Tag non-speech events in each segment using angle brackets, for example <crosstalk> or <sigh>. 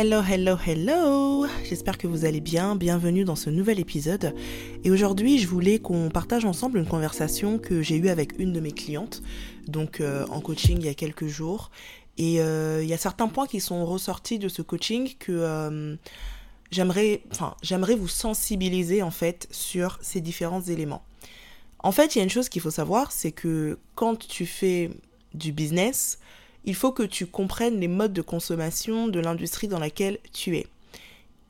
Hello, hello, hello J'espère que vous allez bien, bienvenue dans ce nouvel épisode. Et aujourd'hui, je voulais qu'on partage ensemble une conversation que j'ai eue avec une de mes clientes, donc euh, en coaching il y a quelques jours. Et euh, il y a certains points qui sont ressortis de ce coaching que euh, j'aimerais, j'aimerais vous sensibiliser en fait sur ces différents éléments. En fait, il y a une chose qu'il faut savoir, c'est que quand tu fais du business, il faut que tu comprennes les modes de consommation de l'industrie dans laquelle tu es.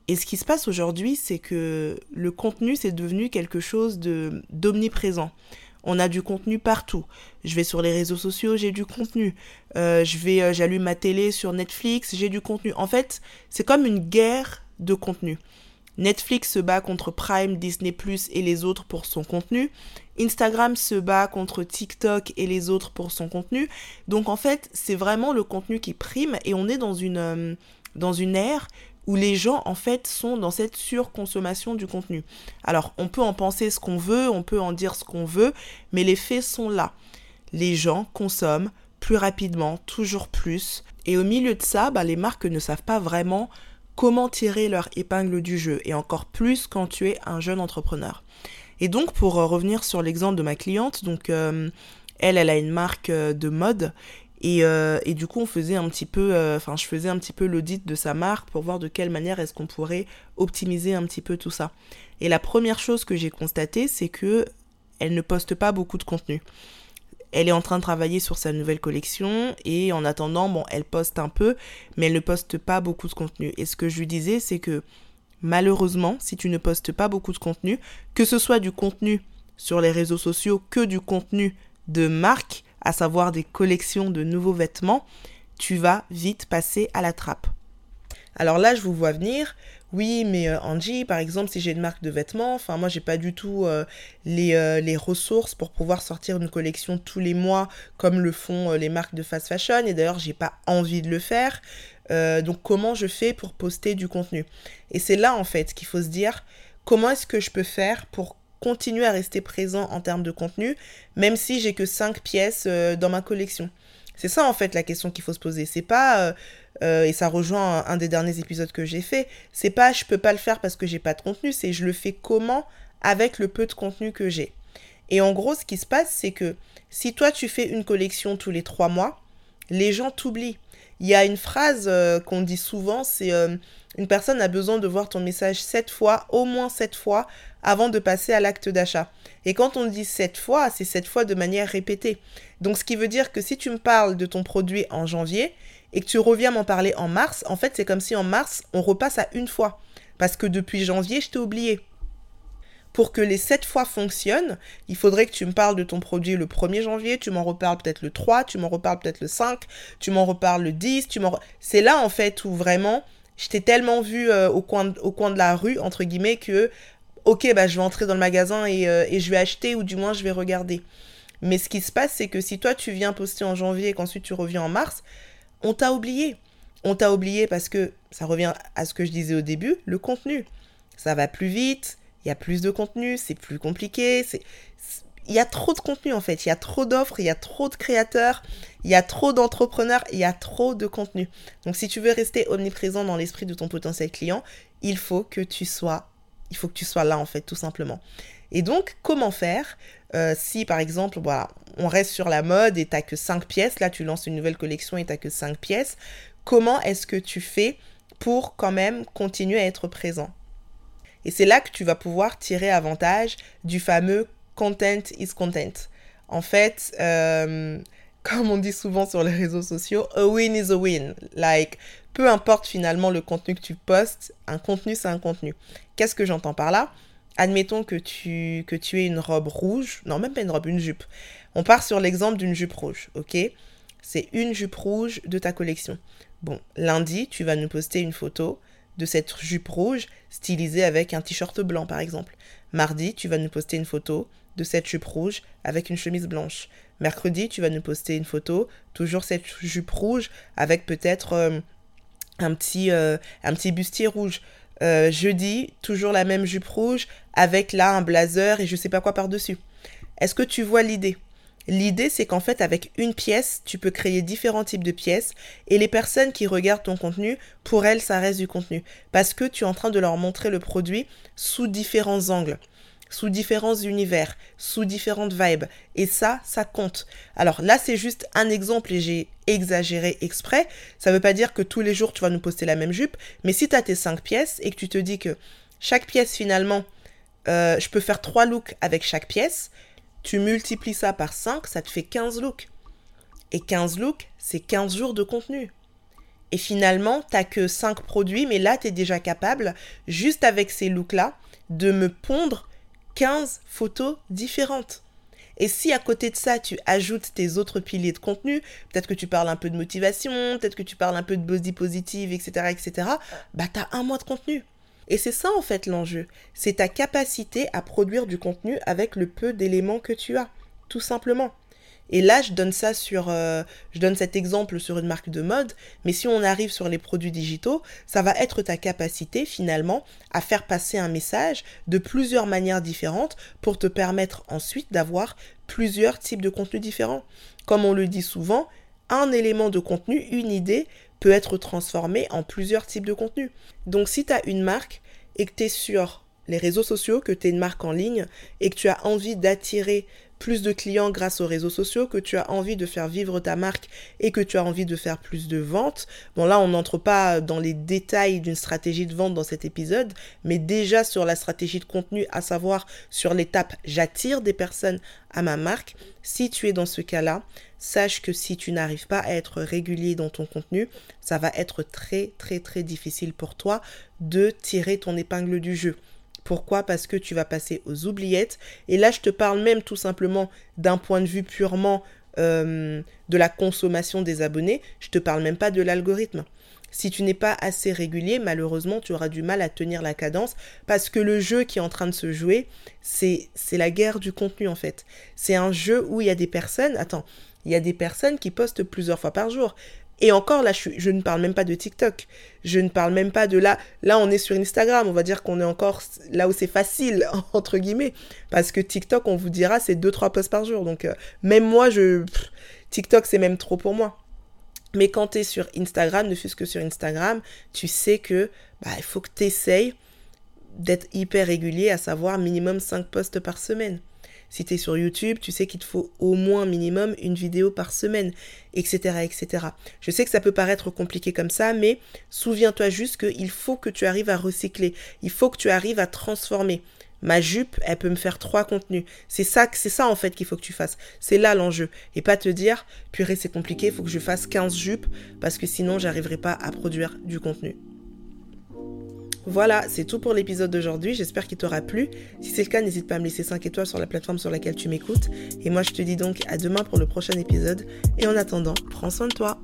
Et ce qui se passe aujourd'hui, c'est que le contenu, c'est devenu quelque chose de d'omniprésent. On a du contenu partout. Je vais sur les réseaux sociaux, j'ai du contenu. Euh, je vais, euh, j'allume ma télé sur Netflix, j'ai du contenu. En fait, c'est comme une guerre de contenu. Netflix se bat contre Prime, Disney ⁇ et les autres pour son contenu. Instagram se bat contre TikTok et les autres pour son contenu. Donc en fait, c'est vraiment le contenu qui prime et on est dans une, euh, dans une ère où les gens en fait sont dans cette surconsommation du contenu. Alors on peut en penser ce qu'on veut, on peut en dire ce qu'on veut, mais les faits sont là. Les gens consomment plus rapidement, toujours plus. Et au milieu de ça, bah, les marques ne savent pas vraiment comment tirer leur épingle du jeu, et encore plus quand tu es un jeune entrepreneur. Et donc, pour euh, revenir sur l'exemple de ma cliente, donc euh, elle, elle a une marque euh, de mode. Et, et, du coup, on faisait un petit peu, enfin, je faisais un petit peu l'audit de sa marque pour voir de quelle manière est-ce qu'on pourrait optimiser un petit peu tout ça. Et la première chose que j'ai constatée, c'est que elle ne poste pas beaucoup de contenu elle est en train de travailler sur sa nouvelle collection et en attendant, bon, elle poste un peu, mais elle ne poste pas beaucoup de contenu. Et ce que je lui disais, c'est que malheureusement, si tu ne postes pas beaucoup de contenu, que ce soit du contenu sur les réseaux sociaux que du contenu de marque, à savoir des collections de nouveaux vêtements, tu vas vite passer à la trappe. Alors là, je vous vois venir, oui, mais euh, Angie, par exemple, si j'ai une marque de vêtements, enfin moi j'ai pas du tout euh, les, euh, les, ressources pour pouvoir sortir une collection tous les mois comme le font les marques de fast fashion et d'ailleurs j'ai pas envie de le faire. donc comment je fais pour poster du contenu? Et c'est là en fait qu'il faut se dire comment est-ce que je peux faire pour continuer à rester présent en termes de contenu même si j'ai que 5 pièces dans ma collection? C'est ça en fait la question qu'il faut se poser. C'est pas euh, et ça rejoint un, des derniers épisodes que j'ai fait, c'est pas je peux pas le faire parce que j'ai pas de contenu, c'est je le fais comment avec le peu de contenu que j'ai. Et en gros, ce qui se passe, c'est que si toi tu fais une collection tous les trois mois, les gens t'oublient. Il y a une phrase euh, qu'on dit souvent, c'est euh, une personne a besoin de voir ton message sept fois, au moins sept fois, avant de passer à l'acte d'achat. Et quand on dit sept fois, c'est sept fois de manière répétée. Donc ce qui veut dire que si tu me parles de ton produit en janvier, et que tu reviens m'en parler en mars, en fait, c'est comme si en mars, on repasse à une fois. Parce que depuis janvier, je t'ai oublié. Pour que les sept fois fonctionnent, il faudrait que tu me parles de ton produit le 1er janvier, tu m'en reparles peut-être le 3, tu m'en reparles peut-être le 5, tu m'en reparles le 10, tu m'en... C'est là, en fait, où vraiment, je t'ai tellement vu euh, au, coin, de la rue, entre guillemets, que, ok, bah, je vais entrer dans le magasin et, euh, et je vais acheter, ou du moins, je vais regarder. Mais ce qui se passe, c'est que si toi, tu viens poster en janvier et qu'ensuite tu reviens en mars, on t'a oublié. On t'a oublié parce que ça revient à ce que je disais au début, le contenu. Ça va plus vite, il y a plus de contenu, c'est plus compliqué, il y a trop de contenu en fait, il y a trop d'offres, il y a trop de créateurs, il y a trop d'entrepreneurs, il y a trop de contenu. Donc si tu veux rester omniprésent dans l'esprit de ton potentiel client, il faut que tu sois là en fait tout simplement. Et donc comment faire euh, si par exemple, voilà, on reste sur la mode et t'as que 5 pièces, là tu lances une nouvelle collection et t'as que 5 pièces, comment est-ce que tu fais pour quand même continuer à être présent? Et c'est là que tu vas pouvoir tirer avantage du fameux content is content. En fait, euh, comme on dit souvent sur les réseaux sociaux, a win is a win. Like, peu importe finalement le contenu que tu postes, un contenu c'est un contenu. Qu'est-ce que j'entends par là? Admettons que tu, que tu aies une robe rouge, non même pas une robe, une jupe. On part sur l'exemple d'une jupe rouge, ok? C'est une jupe rouge de ta collection. Bon, lundi, tu vas nous poster une photo de cette jupe rouge stylisée avec un t-shirt blanc par exemple. Mardi, tu vas nous poster une photo de cette jupe rouge avec une chemise blanche. Mercredi, tu vas nous poster une photo, toujours cette jupe rouge avec peut-être euh, un, petit, euh, un petit bustier rouge. Euh, jeudi, toujours la même jupe rouge avec là un blazer et je sais pas quoi par-dessus. Est-ce que tu vois l'idée? L'idée, c'est qu'en fait, avec une pièce, tu peux créer différents types de pièces et les personnes qui regardent ton contenu, pour elles, ça reste du contenu parce que tu es en train de leur montrer le produit sous différents angles sous différents univers, sous différentes vibes. Et ça, ça compte. Alors là, c'est juste un exemple et j'ai exagéré exprès. Ça ne veut pas dire que tous les jours, tu vas nous poster la même jupe. Mais si tu as tes cinq pièces et que tu te dis que chaque pièce, finalement, euh, je peux faire trois looks avec chaque pièce, tu multiplies ça par 5, ça te fait 15 looks. Et 15 looks, c'est 15 jours de contenu. Et finalement, tu n'as que 5 produits, mais là, tu es déjà capable, juste avec ces looks-là, de me pondre 15 photos différentes. Et si à côté de ça, tu ajoutes tes autres piliers de contenu, peut-être que tu parles un peu de motivation, peut-être que tu parles un peu de body positive, etc., etc., bah t'as un mois de contenu. Et c'est ça en fait l'enjeu. C'est ta capacité à produire du contenu avec le peu d'éléments que tu as, tout simplement. Et là, je donne ça sur, euh, je donne cet exemple sur une marque de mode, mais si on arrive sur les produits digitaux, ça va être ta capacité finalement à faire passer un message de plusieurs manières différentes pour te permettre ensuite d'avoir plusieurs types de contenus différents. Comme on le dit souvent, un élément de contenu, une idée, peut être transformé en plusieurs types de contenus. Donc si tu as une marque et que tu es sur les réseaux sociaux, que tu es une marque en ligne et que tu as envie d'attirer plus de clients grâce aux réseaux sociaux, que tu as envie de faire vivre ta marque et que tu as envie de faire plus de ventes. Bon là, on n'entre pas dans les détails d'une stratégie de vente dans cet épisode, mais déjà sur la stratégie de contenu, à savoir sur l'étape j'attire des personnes à ma marque, si tu es dans ce cas-là, sache que si tu n'arrives pas à être régulier dans ton contenu, ça va être très très très difficile pour toi de tirer ton épingle du jeu. Pourquoi Parce que tu vas passer aux oubliettes. Et là, je te parle même tout simplement d'un point de vue purement euh, de la consommation des abonnés. Je te parle même pas de l'algorithme. Si tu n'es pas assez régulier, malheureusement, tu auras du mal à tenir la cadence parce que le jeu qui est en train de se jouer, c'est la guerre du contenu en fait. C'est un jeu où il y a des personnes, attends, il y a des personnes qui postent plusieurs fois par jour. Et encore, là, je, ne parle même pas de TikTok. Je ne parle même pas de là. Là, on est sur Instagram. On va dire qu'on est encore là où c'est facile, <laughs> entre guillemets. Parce que TikTok, on vous dira, c'est 2-3 posts par jour. Donc, euh, même moi, je. TikTok, c'est même trop pour moi. Mais quand tu es sur Instagram, ne fût-ce que sur Instagram, tu sais que bah, il faut que tu essayes d'être hyper régulier, à savoir minimum 5 posts par semaine. Si tu es sur YouTube, tu sais qu'il te faut au moins minimum une vidéo par semaine, etc., etc. Je sais que ça peut paraître compliqué comme ça, mais souviens-toi juste qu'il faut que tu arrives à recycler. Il faut que tu arrives à transformer. Ma jupe, elle peut me faire trois contenus. C'est ça, c'est ça en fait qu'il faut que tu fasses. C'est là l'enjeu. Et pas te dire, purée, c'est compliqué, il faut que je fasse 15 jupes parce que sinon, j'arriverai pas à produire du contenu. Voilà, c'est tout pour l'épisode d'aujourd'hui. J'espère qu'il t'aura plu. Si c'est le cas, n'hésite pas à me laisser 5 étoiles sur la plateforme sur laquelle tu m'écoutes. Et moi, je te dis donc à demain pour le prochain épisode. Et en attendant, prends soin de toi.